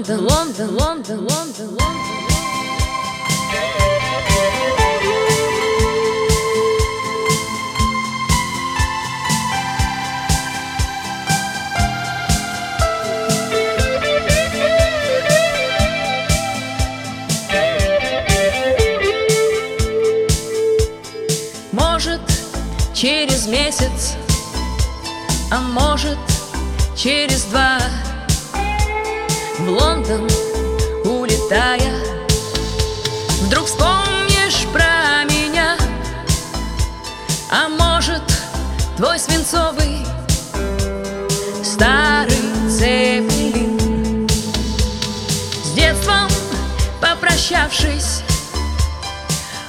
Лондон, Лондон, Лондон, Лондон, Лондон. Может, через месяц, а может, через два В Лондон улетая. Вдруг вспомнишь про меня А может, твой свинцовый Старый цепелин. С детством попрощавшись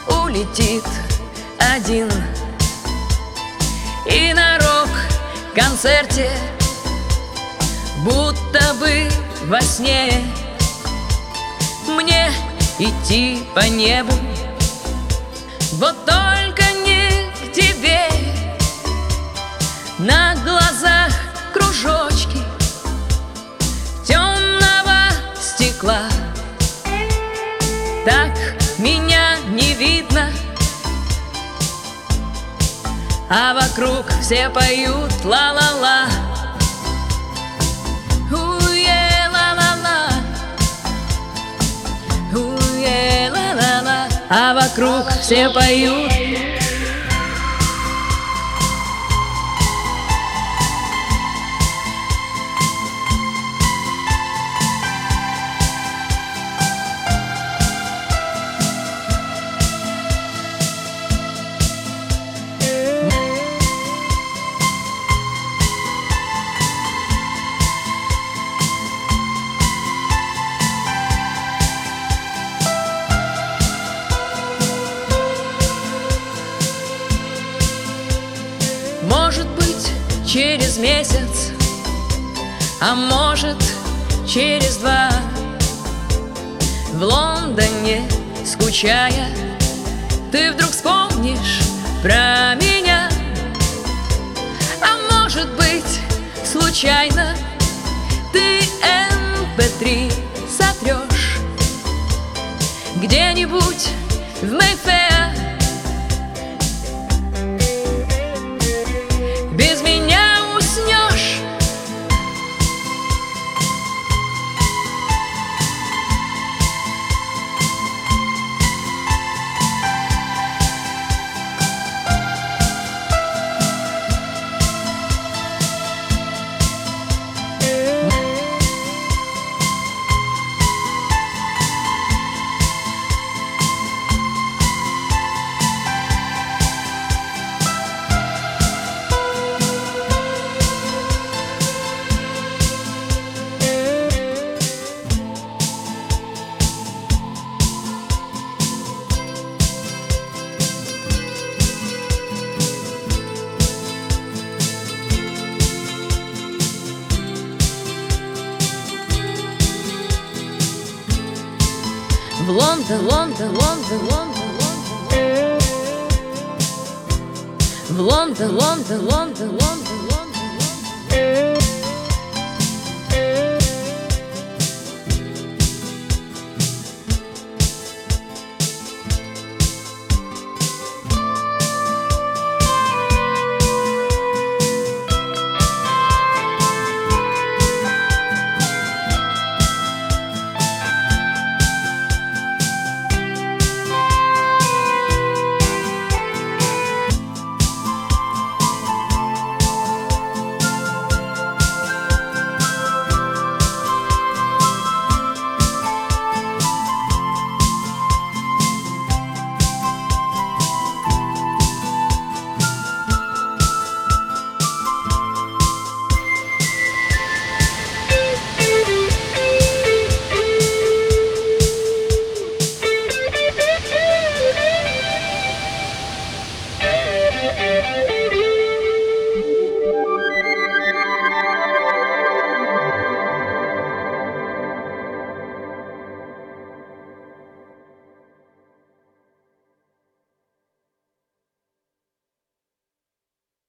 Улетит один. И на рок-концерте Будто бы во сне. Мне идти по небу. Вот только не к тебе. На глазах кружочки Темного стекла. Так меня не видно. А вокруг все поют ла-ла-ла вокруг все поют через месяц, а может, через два. В Лондоне, скучая, ты вдруг вспомнишь про меня. А может быть, случайно, ты MP3 сотрешь Где-нибудь в Мэйфэр В Лондон, Лондон, Лондон, Лондон, Лондон. В Лондон, Лондон, Лондон, Лондон, Лондон, Лондон.